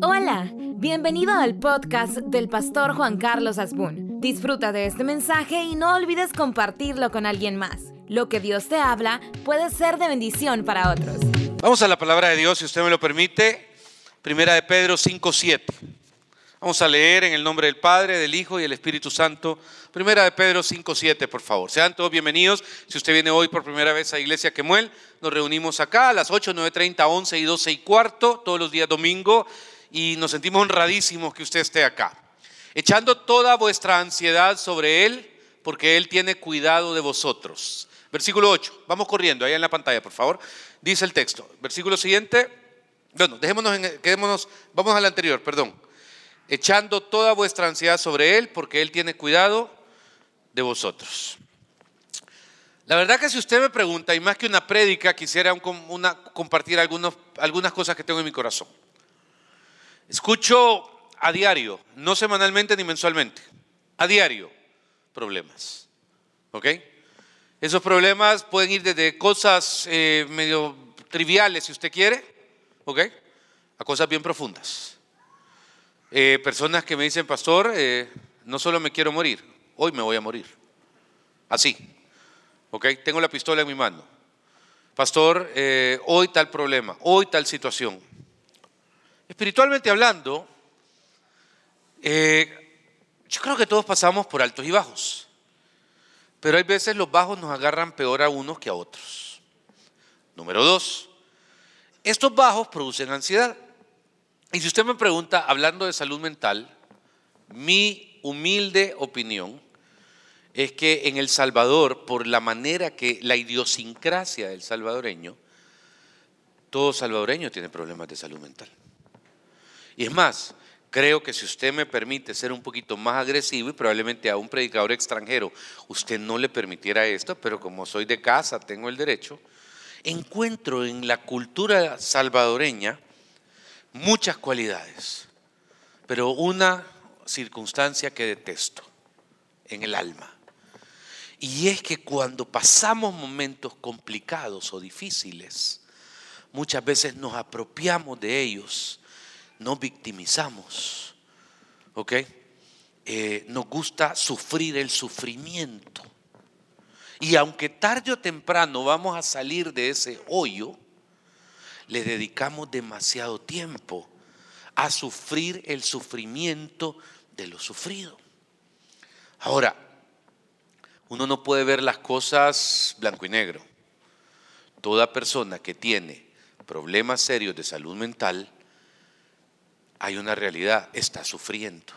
Hola, bienvenido al podcast del pastor Juan Carlos Asbun. Disfruta de este mensaje y no olvides compartirlo con alguien más. Lo que Dios te habla puede ser de bendición para otros. Vamos a la palabra de Dios, si usted me lo permite. Primera de Pedro 5.7. Vamos a leer en el nombre del Padre, del Hijo y del Espíritu Santo. Primera de Pedro 5.7, por favor. Sean todos bienvenidos. Si usted viene hoy por primera vez a Iglesia Quemuel, nos reunimos acá a las 8, 9.30, 11 y 12 y cuarto, todos los días domingo. Y nos sentimos honradísimos que usted esté acá. Echando toda vuestra ansiedad sobre Él, porque Él tiene cuidado de vosotros. Versículo 8. Vamos corriendo, ahí en la pantalla, por favor. Dice el texto. Versículo siguiente. Bueno, dejémonos en, quedémonos, vamos al anterior, perdón echando toda vuestra ansiedad sobre Él, porque Él tiene cuidado de vosotros. La verdad que si usted me pregunta, y más que una prédica, quisiera compartir algunas cosas que tengo en mi corazón. Escucho a diario, no semanalmente ni mensualmente, a diario, problemas. ¿Ok? Esos problemas pueden ir desde cosas eh, medio triviales, si usted quiere, ¿ok? A cosas bien profundas. Eh, personas que me dicen, pastor, eh, no solo me quiero morir, hoy me voy a morir. Así. ¿Ok? Tengo la pistola en mi mano. Pastor, hoy tal problema, hoy tal situación. Espiritualmente hablando, yo creo que todos pasamos por altos y bajos. Pero hay veces los bajos nos agarran peor a unos que a otros. Número dos, estos bajos producen ansiedad. Y si usted me pregunta, hablando de salud mental, mi humilde opinión es que en El Salvador, por la manera que la idiosincrasia del salvadoreño, todo salvadoreño tiene problemas de salud mental. Y es más, creo que si usted me permite ser un poquito más agresivo y probablemente a un predicador extranjero usted no le permitiera esto, pero como soy de casa, tengo el derecho, encuentro en la cultura salvadoreña muchas cualidades, pero una circunstancia que detesto en el alma. Y es que cuando pasamos momentos complicados o difíciles, muchas veces nos apropiamos de ellos, nos victimizamos, ¿ok? Eh, nos gusta sufrir el sufrimiento. Y aunque tarde o temprano vamos a salir de ese hoyo, le dedicamos demasiado tiempo a sufrir el sufrimiento de lo sufrido. Ahora, uno no puede ver las cosas blanco y negro. Toda persona que tiene problemas serios de salud mental, hay una realidad, está sufriendo.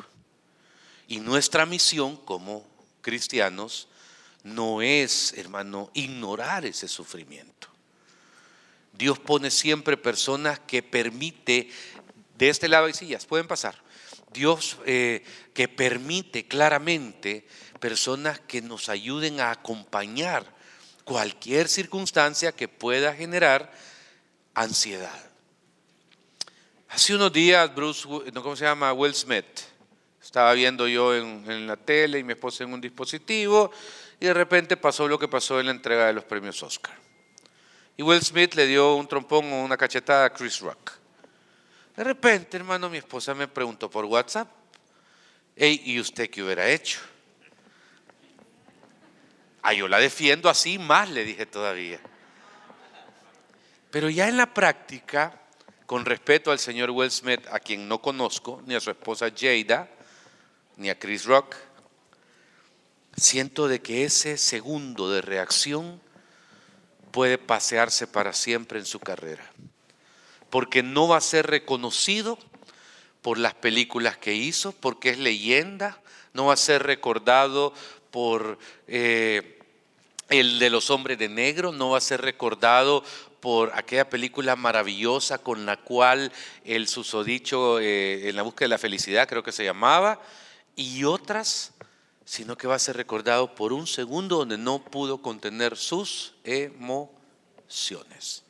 Y nuestra misión como cristianos no es, hermano, ignorar ese sufrimiento. Dios pone siempre personas que permite, de este lado hay sillas, pueden pasar. Dios eh, que permite claramente personas que nos ayuden a acompañar cualquier circunstancia que pueda generar ansiedad. Hace unos días, Bruce, ¿no cómo se llama? Will Smith. Estaba viendo yo en, en la tele y mi esposa en un dispositivo y de repente pasó lo que pasó en la entrega de los premios Oscar. Y Will Smith le dio un trompón o una cachetada a Chris Rock. De repente, hermano, mi esposa me preguntó por WhatsApp, ¿y usted qué hubiera hecho? Ah, yo la defiendo así más, le dije todavía. Pero ya en la práctica, con respeto al señor Will Smith, a quien no conozco, ni a su esposa Jada, ni a Chris Rock, siento de que ese segundo de reacción puede pasearse para siempre en su carrera, porque no va a ser reconocido por las películas que hizo, porque es leyenda, no va a ser recordado por eh, el de los hombres de negro, no va a ser recordado por aquella película maravillosa con la cual el susodicho eh, en la búsqueda de la felicidad, creo que se llamaba, y otras sino que va a ser recordado por un segundo donde no pudo contener sus emociones.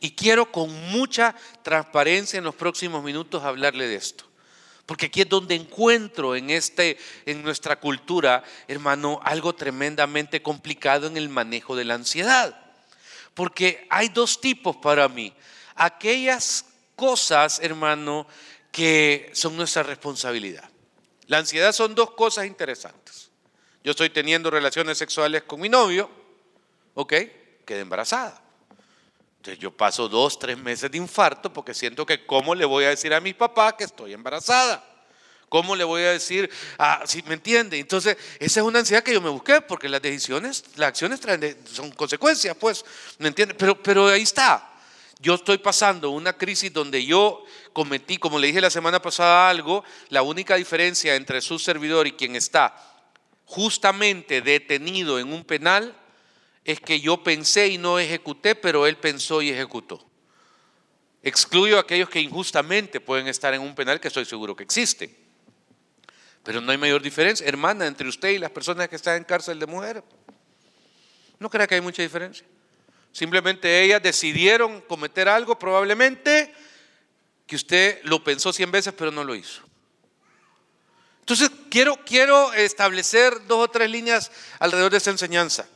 Y quiero con mucha transparencia en los próximos minutos hablarle de esto. Porque aquí es donde encuentro en, este, en nuestra cultura, hermano, algo tremendamente complicado en el manejo de la ansiedad. Porque hay dos tipos para mí. Aquellas cosas, hermano, que son nuestra responsabilidad. La ansiedad son dos cosas interesantes. Yo estoy teniendo relaciones sexuales con mi novio, ¿ok? Quedé embarazada. Entonces yo paso dos, tres meses de infarto porque siento que cómo le voy a decir a mi papá que estoy embarazada. ¿Cómo le voy a decir? Ah, si me entiende. Entonces, esa es una ansiedad que yo me busqué, porque las decisiones, las acciones son consecuencias, pues, ¿me entiende? Pero, pero ahí está. Yo estoy pasando una crisis donde yo cometí, como le dije la semana pasada algo, la única diferencia entre su servidor y quien está justamente detenido en un penal es que yo pensé y no ejecuté, pero él pensó y ejecutó. Excluyo a aquellos que injustamente pueden estar en un penal que estoy seguro que existe. Pero no hay mayor diferencia, hermana, entre usted y las personas que están en cárcel de mujer. No crea que hay mucha diferencia. Simplemente ellas decidieron cometer algo probablemente que usted lo pensó cien veces pero no lo hizo. Entonces quiero, quiero establecer dos o tres líneas alrededor de esa enseñanza.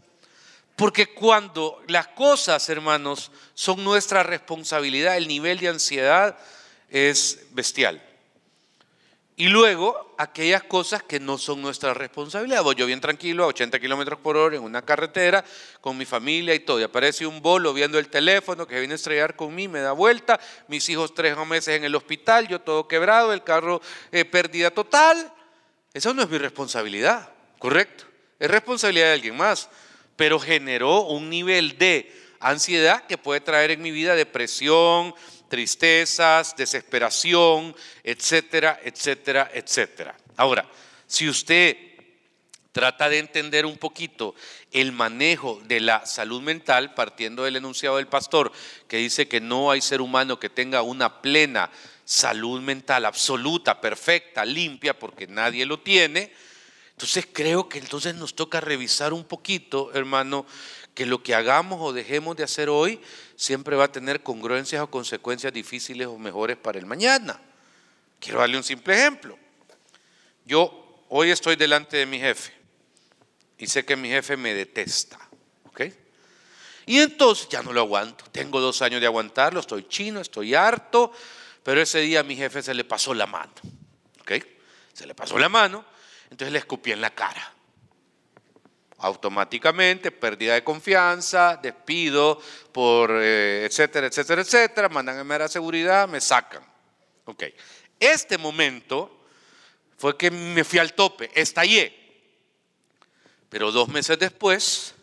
Porque cuando las cosas, hermanos, son nuestra responsabilidad, el nivel de ansiedad es bestial. Y luego, aquellas cosas que no son nuestra responsabilidad. Voy yo bien tranquilo, a 80 kilómetros por hora, en una carretera, con mi familia y todo. Y aparece un bolo viendo el teléfono que viene a estrellar conmigo, me da vuelta. Mis hijos tres meses en el hospital, yo todo quebrado, el carro eh, pérdida total. Eso no es mi responsabilidad, ¿correcto? Es responsabilidad de alguien más. Pero generó un nivel de ansiedad que puede traer en mi vida depresión, tristezas, desesperación, etcétera, etcétera, etcétera. Ahora, si usted trata de entender un poquito el manejo de la salud mental, partiendo del enunciado del pastor, que dice que no hay ser humano que tenga una plena salud mental absoluta, perfecta, limpia, porque nadie lo tiene, entonces creo que entonces nos toca revisar un poquito, hermano, que lo que hagamos o dejemos de hacer hoy siempre va a tener congruencias o consecuencias difíciles o mejores para el mañana. Quiero darle un simple ejemplo. Yo hoy estoy delante de mi jefe y sé que mi jefe me detesta. ¿Ok? Y entonces ya no lo aguanto. Tengo dos años de aguantarlo, estoy chino, estoy harto, pero ese día a mi jefe se le pasó la mano. ¿Ok? Se le pasó la mano, entonces le escupí en la cara automáticamente, pérdida de confianza, despido, por eh, etcétera, etcétera, etcétera, mandan a la seguridad, me sacan. Ok, este momento fue que me fui al tope, estallé. Pero dos meses después,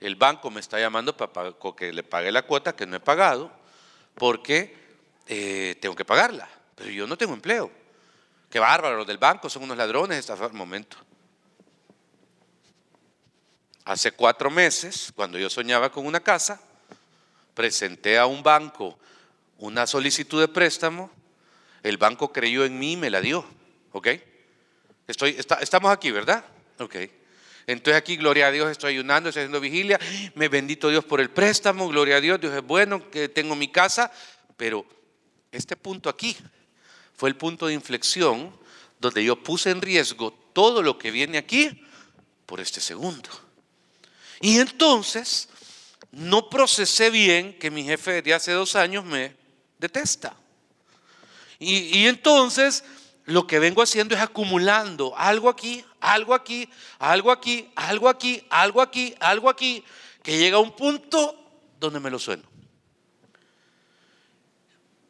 el banco me está llamando para que le pague la cuota que no he pagado, porque eh, tengo que pagarla, pero yo no tengo empleo. Qué bárbaro, los del banco son unos ladrones, está el momento. Hace cuatro meses, cuando yo soñaba con una casa, presenté a un banco una solicitud de préstamo, el banco creyó en mí y me la dio, ¿ok? Estoy, estamos aquí, ¿verdad? Ok. Entonces aquí, gloria a Dios, estoy ayunando, estoy haciendo vigilia, me bendito Dios por el préstamo, gloria a Dios, Dios es bueno, que tengo mi casa, pero este punto aquí fue el punto de inflexión donde yo puse en riesgo todo lo que viene aquí por este segundo. Y entonces no procesé bien que mi jefe de hace dos años me detesta. Y, entonces lo que vengo haciendo es acumulando algo aquí, algo aquí, algo aquí, algo aquí, algo aquí, algo aquí, que llega a un punto donde me lo sueno.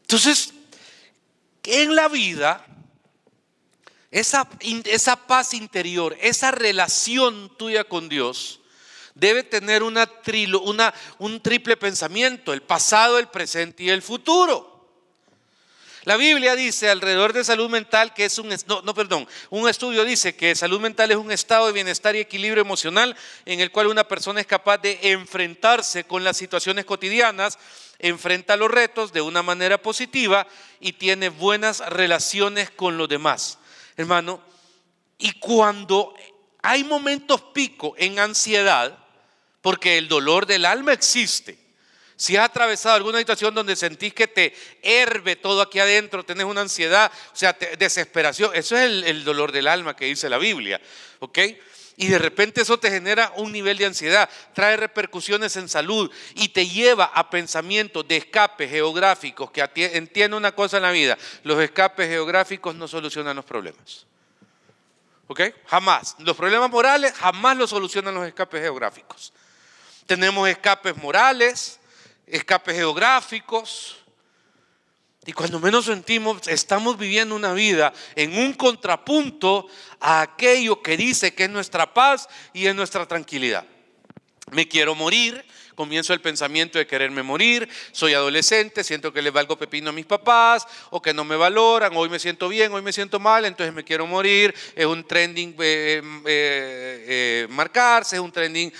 Entonces, en la vida, esa, esa paz interior, esa relación tuya con Dios, debe tener una, un triple pensamiento, el pasado, el presente y el futuro. La Biblia dice alrededor de salud mental que es un, no, perdón, un estudio dice que salud mental es un estado de bienestar y equilibrio emocional en el cual una persona es capaz de enfrentarse con las situaciones cotidianas, enfrenta los retos de una manera positiva y tiene buenas relaciones con los demás. Hermano, y cuando hay momentos pico en ansiedad, porque el dolor del alma existe. Si has atravesado alguna situación donde sentís que te herve todo aquí adentro, tenés una ansiedad, o sea, desesperación, eso es el, dolor del alma que dice la Biblia, ¿ok? Y de repente eso te genera un nivel de ansiedad, trae repercusiones en salud y te lleva a pensamientos de escapes geográficos, que entiende una cosa en la vida, los escapes geográficos no solucionan los problemas. ¿Ok? Jamás. Los problemas morales jamás los solucionan los escapes geográficos. Tenemos escapes morales, escapes geográficos, y cuando menos sentimos, estamos viviendo una vida en un contrapunto a aquello que dice que es nuestra paz y es nuestra tranquilidad. Me quiero morir, comienzo el pensamiento de quererme morir, soy adolescente, siento que le valgo pepino a mis papás o que no me valoran, hoy me siento bien, hoy me siento mal, entonces me quiero morir, es un trending eh, eh, eh, marcarse, es un trending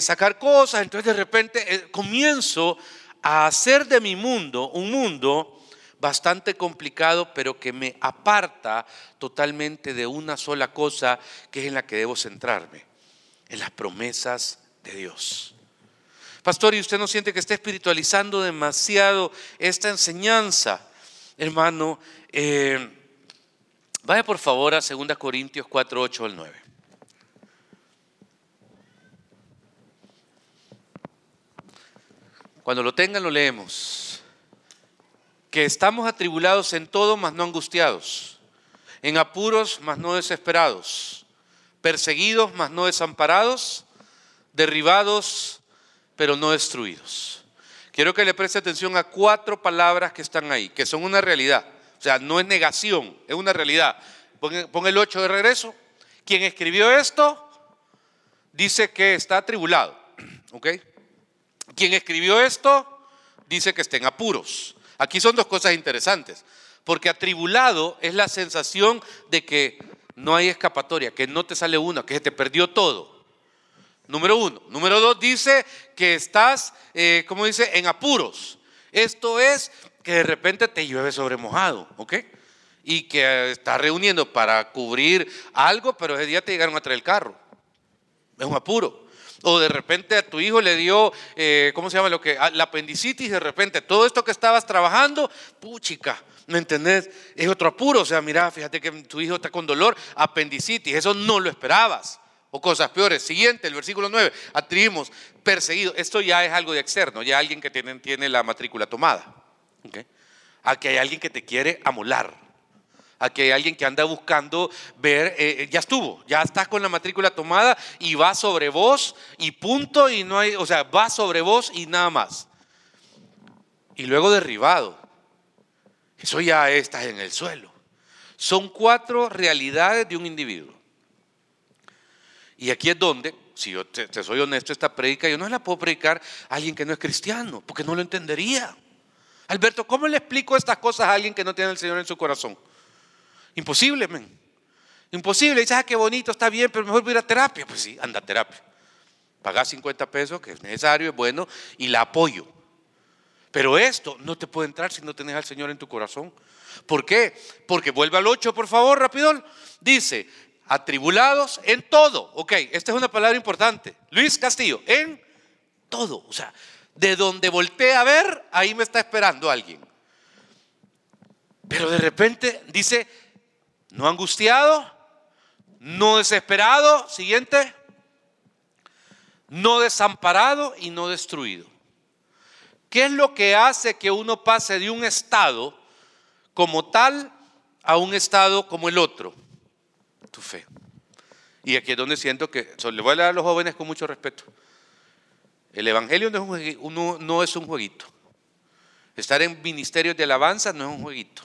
sacar cosas, entonces de repente comienzo a hacer de mi mundo un mundo bastante complicado, pero que me aparta totalmente de una sola cosa que es en la que debo centrarme, en las promesas de Dios. Pastor, ¿y usted no siente que está espiritualizando demasiado esta enseñanza? Hermano, eh, vaya por favor a 2 Corintios 4, 8 al 9. Cuando lo tengan, lo leemos que estamos atribulados en todo, mas no angustiados, en apuros, mas no desesperados, perseguidos, mas no desamparados, derribados, pero no destruidos. Quiero que le preste atención a cuatro palabras que están ahí, que son una realidad. O sea, no es negación, es una realidad. Pon, el 8 de regreso. Quien escribió esto dice que está atribulado. ¿Ok? Quien escribió esto dice que está en apuros. Aquí son dos cosas interesantes, porque atribulado es la sensación de que no hay escapatoria, que no te sale una, que se te perdió todo. Número uno. Número dos dice que estás, eh, como dice, en apuros. Esto es que de repente te llueve sobre mojado, ¿ok? Y que estás reuniendo para cubrir algo, pero ese día te llegaron a traer el carro. Es un apuro. O de repente a tu hijo le dio, eh, ¿cómo se llama? Lo que, ah, la apendicitis, de repente todo esto que estabas trabajando, puchica, ¿me entendés? Es otro apuro. O sea, mira, fíjate que tu hijo está con dolor, apendicitis, eso no lo esperabas. O cosas peores. Siguiente, el versículo 9, atribuimos, perseguido. Esto ya es algo de externo, ya alguien que tiene, tiene la matrícula tomada. ¿okay? Aquí hay alguien que te quiere amolar. Aquí hay alguien que anda buscando ver, eh, eh, ya estuvo, ya estás con la matrícula tomada y va sobre vos y punto y no hay, o sea, va sobre vos y nada más. Y luego derribado. Eso ya estás en el suelo. Son cuatro realidades de un individuo. Y aquí es donde, si yo te, soy honesto, esta predica yo no la puedo predicar a alguien que no es cristiano, porque no lo entendería. Alberto, ¿cómo le explico estas cosas a alguien que no tiene al Señor en su corazón? Imposible, men. Imposible. Dices, ah, qué bonito, está bien, pero mejor voy a ir a terapia. Pues sí, anda a terapia. Paga 50 pesos, que es necesario, es bueno, y la apoyo. Pero esto no te puede entrar si no tenés al Señor en tu corazón. ¿Por qué? Porque vuelve al 8, por favor, rápido. Dice, atribulados en todo. Ok, esta es una palabra importante. Luis Castillo, en todo. O sea, de donde volteé a ver, ahí me está esperando alguien. Pero de repente dice, no angustiado, no desesperado, siguiente, no desamparado y no destruido. ¿Qué es lo que hace que uno pase de un estado como tal a un estado como el otro? Tu fe. Y aquí es donde siento que, le voy a hablar a los jóvenes con mucho respeto. El Evangelio no es un, no es un jueguito. Estar en ministerios de alabanza no es un jueguito.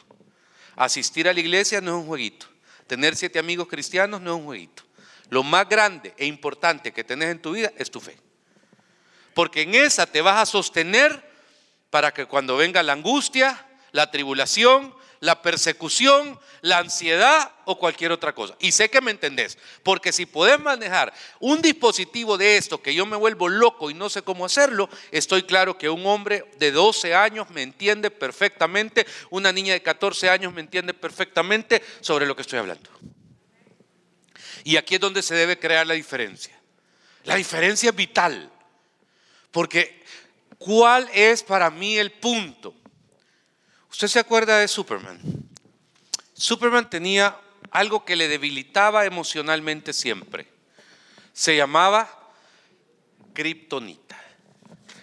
Asistir a la iglesia no es un jueguito. Tener siete amigos cristianos no es un jueguito. Lo más grande e importante que tenés en tu vida es tu fe. Porque en esa te vas a sostener para que cuando venga la angustia, la tribulación, la persecución, la ansiedad o cualquier otra cosa. Y sé que me entendés, porque si podés manejar un dispositivo de esto que yo me vuelvo loco y no sé cómo hacerlo, estoy claro que un hombre de 12 años me entiende perfectamente, una niña de 14 años me entiende perfectamente sobre lo que estoy hablando. Y aquí es donde se debe crear la diferencia. La diferencia es vital, porque ¿cuál es para mí el punto? ¿Usted se acuerda de Superman? Superman tenía algo que le debilitaba emocionalmente siempre. se llamaba kriptonita.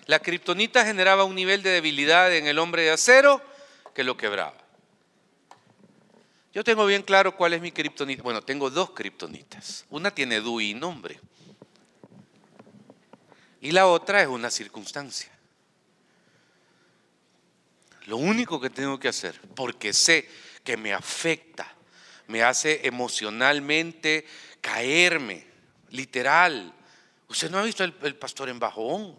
La kriptonita generaba un nivel de debilidad en el hombre de acero que lo quebraba. Yo tengo bien claro cuál es mi kriptonita. Bueno, tengo dos kriptonitas. Una tiene DUI nombre. Y la otra es una circunstancia. Lo único que tengo que hacer, porque sé que me afecta, me hace emocionalmente caerme, literal. Usted no ha visto el, pastor en bajón.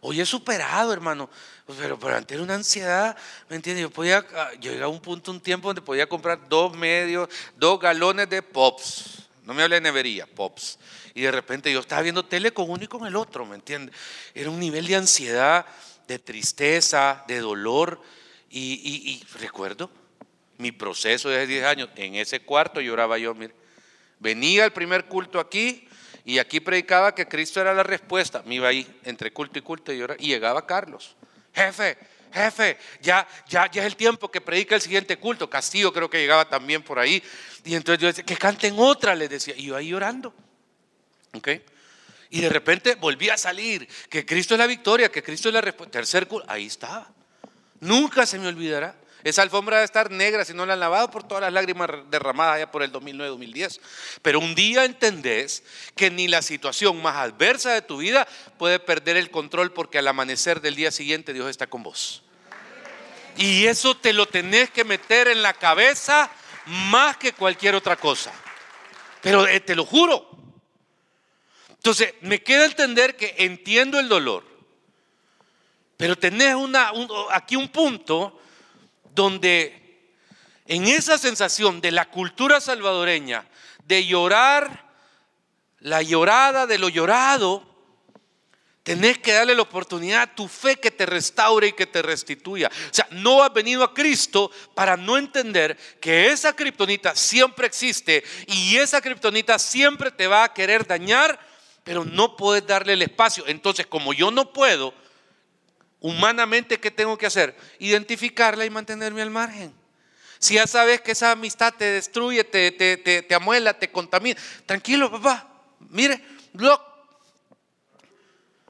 Hoy he superado, hermano. Pero, pero antes era una ansiedad, ¿me entiendes? Yo podía, ah, yo llegué a un punto, un tiempo donde podía comprar dos medios, dos galones de pops. No me hable de nevería, pops. Y de repente yo estaba viendo tele con uno y con el otro, ¿me entiendes? Era un nivel de ansiedad, de tristeza, de dolor. Y, recuerdo mi proceso de 10 años. En ese cuarto lloraba yo, mire. Venía el primer culto aquí y aquí predicaba que Cristo era la respuesta. Me iba ahí entre culto y culto y lloraba. Y llegaba Carlos. Jefe, jefe, ya, ya, ya es el tiempo que predica el siguiente culto. Castillo creo que llegaba también por ahí. Y entonces yo decía, que canten otra, les decía. Y yo ahí llorando. ¿Ok? Y de repente volví a salir, que Cristo es la victoria, que Cristo es la respuesta. Tercer culto, ahí estaba. Nunca se me olvidará. Esa alfombra debe estar negra si no la han lavado por todas las lágrimas derramadas ya por el 2009-2010. Pero un día entendés que ni la situación más adversa de tu vida puede perder el control porque al amanecer del día siguiente Dios está con vos. Y eso te lo tenés que meter en la cabeza más que cualquier otra cosa. Pero eh, te lo juro. Entonces, me queda entender que entiendo el dolor pero tenés una, aquí un punto donde en esa sensación de la cultura salvadoreña, de llorar, la llorada de lo llorado, tenés que darle la oportunidad a tu fe que te restaure y que te restituya. O sea, no has venido a Cristo para no entender que esa kriptonita siempre existe y esa kriptonita siempre te va a querer dañar, pero no puedes darle el espacio. Entonces, como yo no puedo, Humanamente, ¿qué tengo que hacer? Identificarla y mantenerme al margen. Si ya sabes que esa amistad te destruye, te, te, te, amuela, te contamina, tranquilo, papá. Mire, block.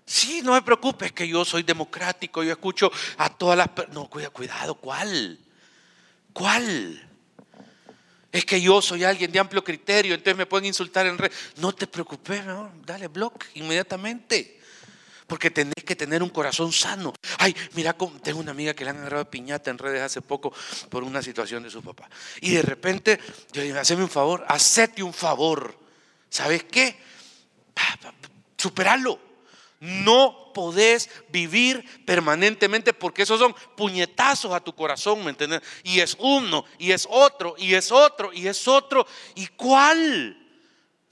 Sí, no me preocupes, que yo soy democrático, yo escucho a todas las personas. No, cuida, cuidado, ¿cuál? ¿Cuál? Es que yo soy alguien de amplio criterio, entonces me pueden insultar en red. No te preocupes, dale block inmediatamente. Porque tenés que tener un corazón sano. Ay, mira, tengo una amiga que le han agarrado piñata en redes hace poco por una situación de su papá. Y de repente, yo le digo, haceme un favor, hacete un favor. ¿Sabes qué? Superalo. No podés vivir permanentemente porque esos son puñetazos a tu corazón, ¿me entiendes? Y es uno, y es otro, y es otro, y es otro. ¿Y cuál?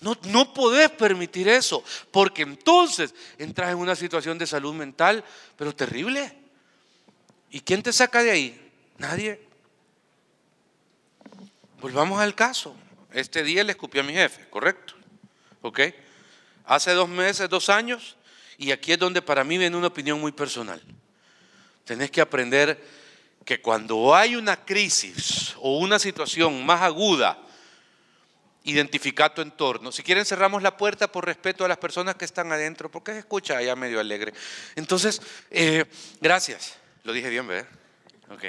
No, no podés permitir eso, porque entonces entras en una situación de salud mental, pero terrible. ¿Y quién te saca de ahí? Nadie. Volvamos al caso. Este día le escupió a mi jefe, ¿correcto? ¿Ok? Hace dos meses, dos años, y aquí es donde para mí viene una opinión muy personal. Tenés que aprender que cuando hay una crisis o una situación más aguda, identificar tu entorno. Si quieren cerramos la puerta por respeto a las personas que están adentro, porque se escucha allá medio alegre. Entonces, eh, gracias. Lo dije bien, ¿verdad? Ok.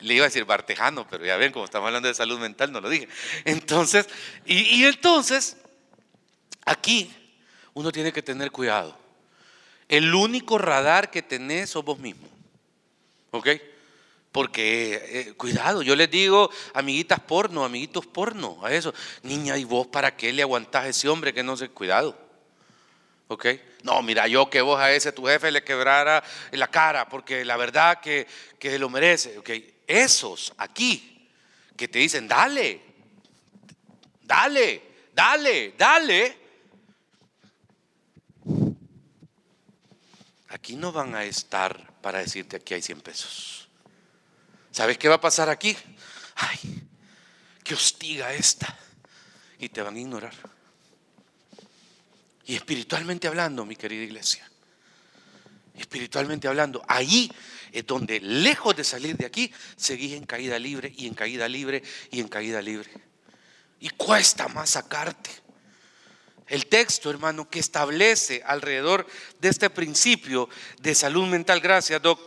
Le iba a decir Bartejano, pero ya ven, como estamos hablando de salud mental, no lo dije. Entonces, y entonces, aquí uno tiene que tener cuidado. El único radar que tenés sos vos mismo. ¿Ok? Porque, eh, cuidado, yo les digo, amiguitas porno, amiguitos porno, a eso. Niña, ¿y vos para qué le aguantás a ese hombre que no se cuidado? ¿Ok? No, mira, yo que vos a ese tu jefe le quebrara la cara, porque la verdad que, que lo merece. ¿Ok? Esos aquí que te dicen, dale, dale, dale, dale. Aquí no van a estar para decirte aquí hay 100 pesos. ¿Sabes qué va a pasar aquí? Ay, qué hostiga esta. Y te van a ignorar. Y espiritualmente hablando, mi querida iglesia, espiritualmente hablando, ahí es donde lejos de salir de aquí, seguís en caída libre y en caída libre y en caída libre. Y cuesta más sacarte. El texto, hermano, que establece alrededor de este principio de salud mental. Gracias, Doc.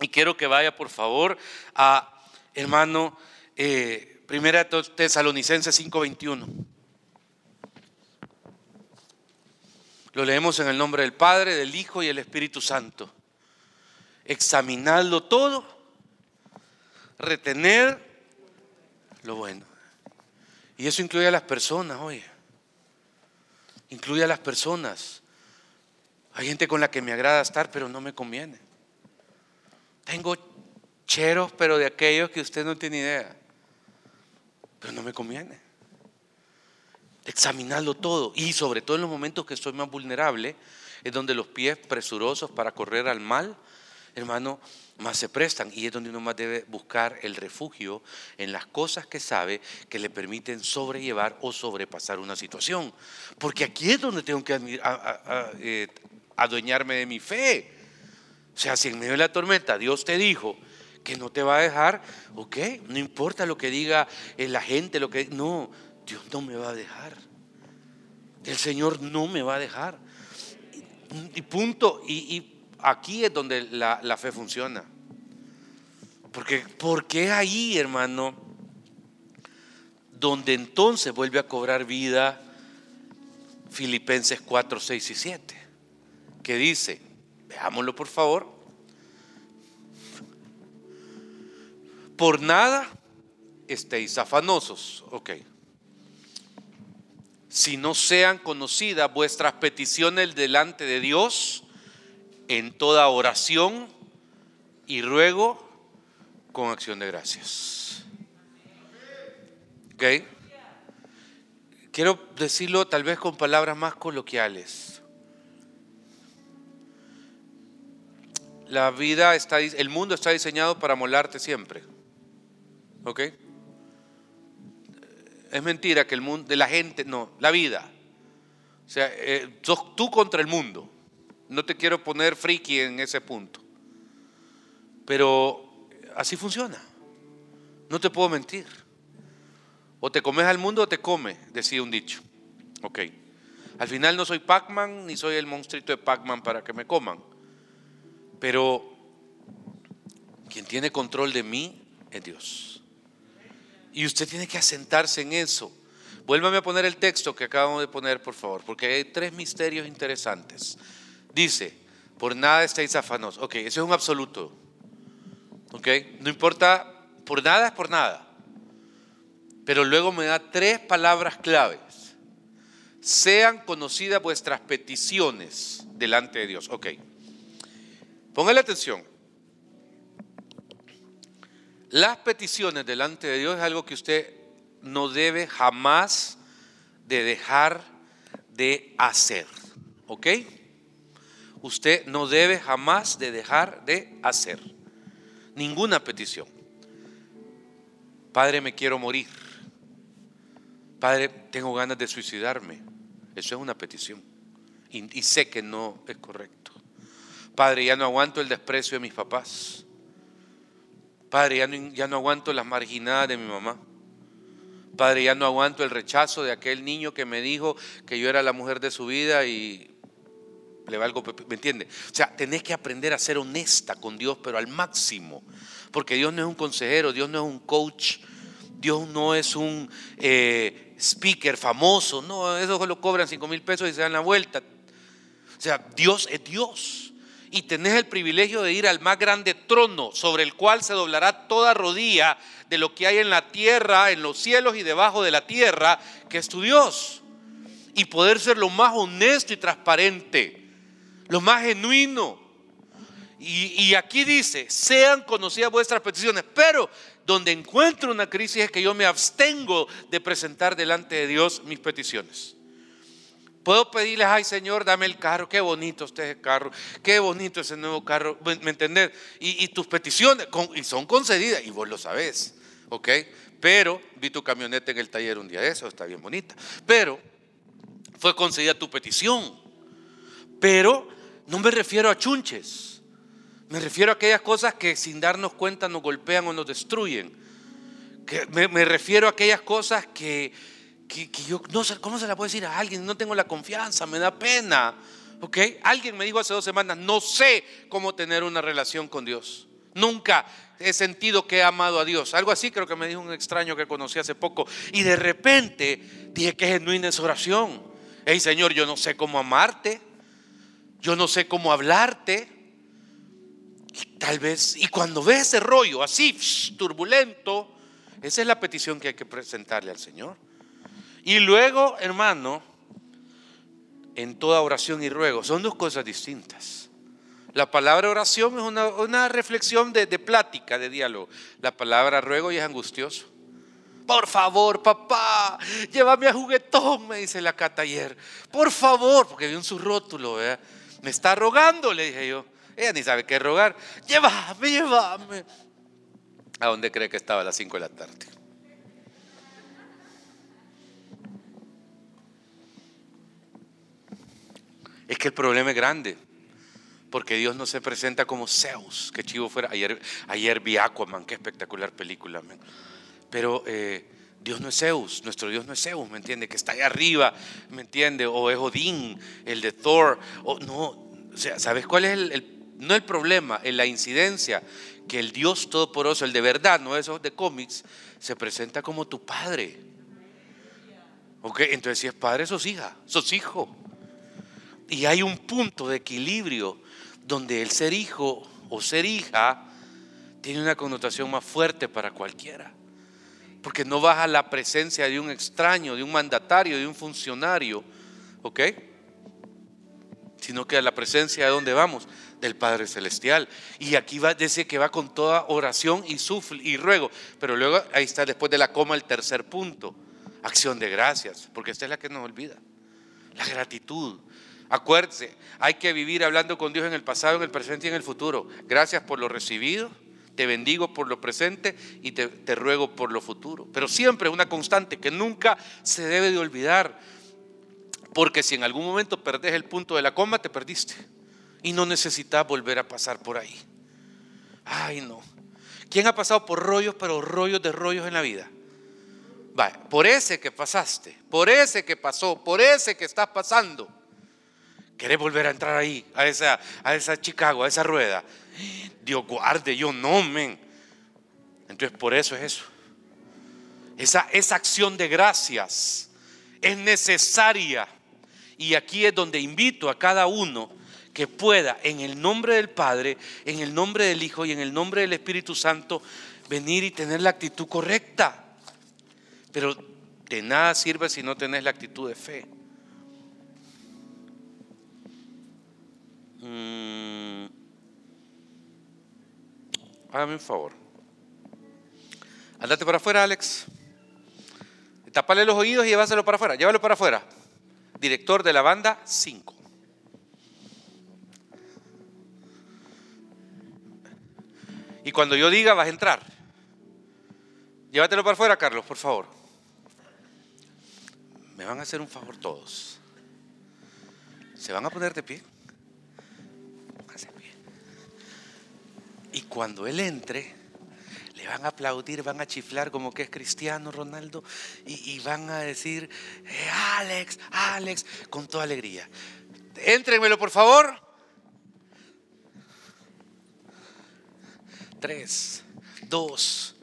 Y quiero que vaya, por favor, a, hermano, eh, Primera Tesalonicenses 5:21. Lo leemos en el nombre del Padre, del Hijo y del Espíritu Santo. Examinadlo todo, retener lo bueno. Y eso incluye a las personas, oye. Incluye a las personas. Hay gente con la que me agrada estar, pero no me conviene. Tengo cheros, pero de aquellos que usted no tiene idea. Pero no me conviene. Examinarlo todo. Y sobre todo en los momentos que estoy más vulnerable, es donde los pies presurosos para correr al mal, hermano, más se prestan y es donde uno más debe buscar el refugio en las cosas que sabe que le permiten sobrellevar o sobrepasar una situación. Porque aquí es donde tengo que eh, adueñarme de mi fe. O sea, si en medio de la tormenta Dios te dijo que no te va a dejar, ok, no importa lo que diga eh, la gente, lo que... No, Dios no me va a dejar. El Señor no me va a dejar. Y, punto. y aquí es donde la, fe funciona. Porque, porque ahí, hermano, donde entonces vuelve a cobrar vida Filipenses 4, 6 y 7, que dice, veámoslo por favor, por nada estéis afanosos, ok, si no sean conocidas vuestras peticiones delante de Dios en toda oración y ruego con acción de gracias. ¿Ok? Quiero decirlo tal vez con palabras más coloquiales. La vida está, el mundo está diseñado para molarte siempre. ¿Ok? Es mentira que el mundo, de la gente, no, la vida. O sea, eh, tú contra el mundo. No te quiero poner friki en ese punto. Pero así funciona. No te puedo mentir. O te comes al mundo o te come, decía un dicho. Ok. Al final no soy Pac-Man ni soy el monstruito de Pac-Man para que me coman. Pero quien tiene control de mí es Dios. Y usted tiene que asentarse en eso. Vuélvame a poner el texto que acabamos de poner, por favor, porque hay tres misterios interesantes. Dice, por nada estáis afanosos. Ok, eso es un absoluto. Ok, no importa, por nada es por nada. Pero luego me da tres palabras claves. Sean conocidas vuestras peticiones delante de Dios. Ok, póngale atención. Las peticiones delante de Dios es algo que usted no debe jamás de dejar de hacer. ¿Ok? Usted no debe jamás de dejar de hacer ninguna petición. Padre, me quiero morir. Padre, tengo ganas de suicidarme. Eso es una petición. Y, sé que no es correcto. Padre, ya no aguanto el desprecio de mis papás. Padre, ya no, ya no aguanto las marginadas de mi mamá. Padre, ya no aguanto el rechazo de aquel niño que me dijo que yo era la mujer de su vida y le valgo, ¿me entiende? O sea, tenés que aprender a ser honesta con Dios, pero al máximo. Porque Dios no es un consejero, Dios no es un coach, Dios no es un eh, speaker famoso, no, eso lo cobran 5 mil pesos y se dan la vuelta. O sea, Dios es Dios. Y tenés el privilegio de ir al más grande trono sobre el cual se doblará toda rodilla de lo que hay en la tierra, en los cielos y debajo de la tierra, que es tu Dios. Y poder ser lo más honesto y transparente lo más genuino. Y, aquí dice, sean conocidas vuestras peticiones, pero donde encuentro una crisis es que yo me abstengo de presentar delante de Dios mis peticiones. Puedo pedirles, ay Señor, dame el carro, qué bonito este carro, qué bonito ese nuevo carro, ¿me entendés? Y, tus peticiones y son concedidas, y vos lo sabés, ¿ok? Pero vi tu camioneta en el taller un día de eso, está bien bonita, pero fue concedida tu petición, pero no me refiero a chunches. Me refiero a aquellas cosas que sin darnos cuenta nos golpean o nos destruyen. me, refiero a aquellas cosas que, que, yo no sé cómo se la puedo decir a alguien, no tengo la confianza, me da pena. ¿Ok? Alguien me dijo hace dos semanas, no sé cómo tener una relación con Dios. Nunca he sentido que he amado a Dios. Algo así creo que me dijo un extraño que conocí hace poco. Y de repente dije que genuina es oración. Hey Señor, yo no sé cómo amarte. Yo no sé cómo hablarte. Y tal vez, y cuando ve ese rollo así, turbulento, esa es la petición que hay que presentarle al Señor. Y luego, hermano, en toda oración y ruego, son dos cosas distintas. La palabra oración es una, reflexión de, plática, de diálogo. La palabra ruego y es angustioso. Por favor, papá, llévame a juguetón, me dice la cata ayer. Por favor, porque vi un su rótulo, me está rogando, le dije yo. Ella ni sabe qué rogar. Llévame, llévame. ¿A dónde cree que estaba a las 5 de la tarde? Es que el problema es grande. Porque Dios no se presenta como Zeus. Que chivo fuera. Ayer, ayer vi Aquaman, qué espectacular película. Pero eh, Dios no es Zeus. Nuestro Dios no es Zeus, ¿me entiende? Que está ahí arriba, ¿me entiende? O es Odín, el de Thor. O, no, o sea, ¿sabes cuál es el, no el problema? En la incidencia que el Dios Todopoderoso, el de verdad, no esos de cómics, se presenta como tu padre. ¿Ok? Entonces, si es padre, sos hija, sos hijo. Y hay un punto de equilibrio donde el ser hijo o ser hija tiene una connotación más fuerte para cualquiera. Porque no vas a la presencia de un extraño, de un mandatario, de un funcionario, ¿ok? Sino que a la presencia de donde vamos, del Padre Celestial. Y aquí va, dice que va con toda oración y sufle y ruego. Pero luego ahí está después de la coma el tercer punto, acción de gracias, porque esta es la que nos olvida. La gratitud. Acuérdese, hay que vivir hablando con Dios en el pasado, en el presente y en el futuro. Gracias por lo recibido, te bendigo por lo presente y te, ruego por lo futuro. Pero siempre una constante que nunca se debe de olvidar. Porque si en algún momento perdés el punto de la coma, te perdiste y no necesitas volver a pasar por ahí. Ay, no. ¿Quién ha pasado por rollos, pero rollos de rollos en la vida? Por ese que pasaste, por ese que pasó, por ese que estás pasando. ¿Querés volver a entrar ahí, a esa, a esa Chicago, a esa rueda? Dios guarde, yo no, men. Entonces, por eso es eso. Esa, esa acción de gracias es necesaria. Y aquí es donde invito a cada uno que pueda en el nombre del Padre, en el nombre del Hijo y en el nombre del Espíritu Santo venir y tener la actitud correcta. Pero de nada sirve si no tenés la actitud de fe. Mm. Hágame un favor. Andate para afuera, Alex. Tapale los oídos y llévaselo para afuera. Llévalo para afuera. Director de la banda 5. Y cuando yo diga, vas a entrar. Llévatelo para afuera, Carlos, por favor. Me van a hacer un favor todos. ¿Se van a poner de pie? pie. Y cuando él entre, le van a aplaudir, van a chiflar como que es cristiano Ronaldo y, van a decir, eh, Alex, Alex, con toda alegría. Éntrenmelo, por favor. Tres, dos.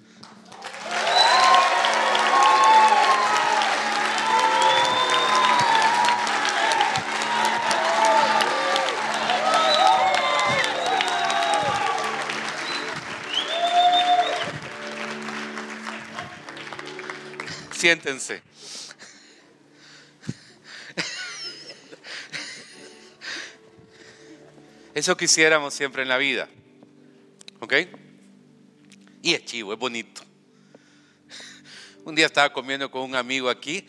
Siéntense. Eso quisiéramos siempre en la vida. ¿Ok? Y es chivo, es bonito. Un día estaba comiendo con un amigo aquí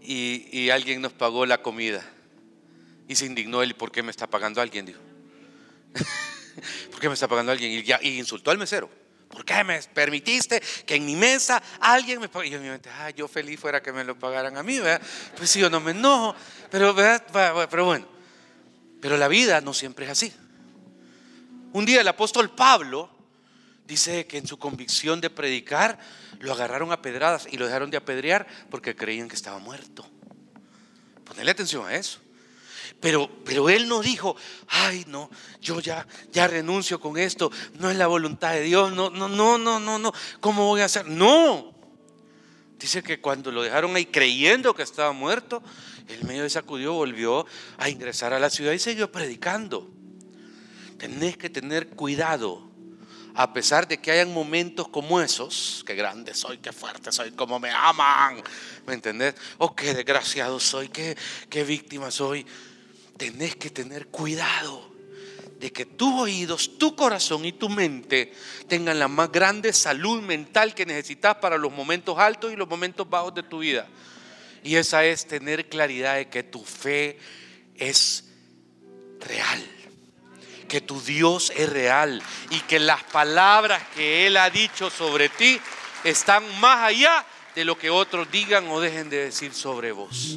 y, alguien nos pagó la comida. Y se indignó él, ¿por qué me está pagando alguien? Dijo. ¿Por qué me está pagando alguien? Y, ya, insultó al mesero. ¿Por qué me permitiste que en mi mesa alguien me pague? Y yo me mente, ah, yo feliz fuera que me lo pagaran a mí, ¿verdad? Pues sí, yo no me enojo, pero, pero bueno. Pero la vida no siempre es así. Un día el apóstol Pablo dice que en su convicción de predicar lo agarraron a pedradas y lo dejaron de apedrear porque creían que estaba muerto. Ponle atención a eso. Pero, pero él no dijo, ay no, yo ya, ya renuncio con esto, no es la voluntad de Dios, no, no, no, no, no, no, ¿cómo voy a hacer? No. Dice que cuando lo dejaron ahí creyendo que estaba muerto, el medio de sacudió, volvió a ingresar a la ciudad y siguió predicando. Tenés que tener cuidado a pesar de que hayan momentos como esos, qué grande soy, qué fuerte soy, cómo me aman, ¿me entendés? Oh, qué desgraciado soy, qué, qué víctima soy. Tenés que tener cuidado de que tus oídos, tu corazón y tu mente tengan la más grande salud mental que necesitas para los momentos altos y los momentos bajos de tu vida. Y esa es tener claridad de que tu fe es real que tu Dios es real y que las palabras que Él ha dicho sobre ti están más allá de lo que otros digan o dejen de decir sobre vos.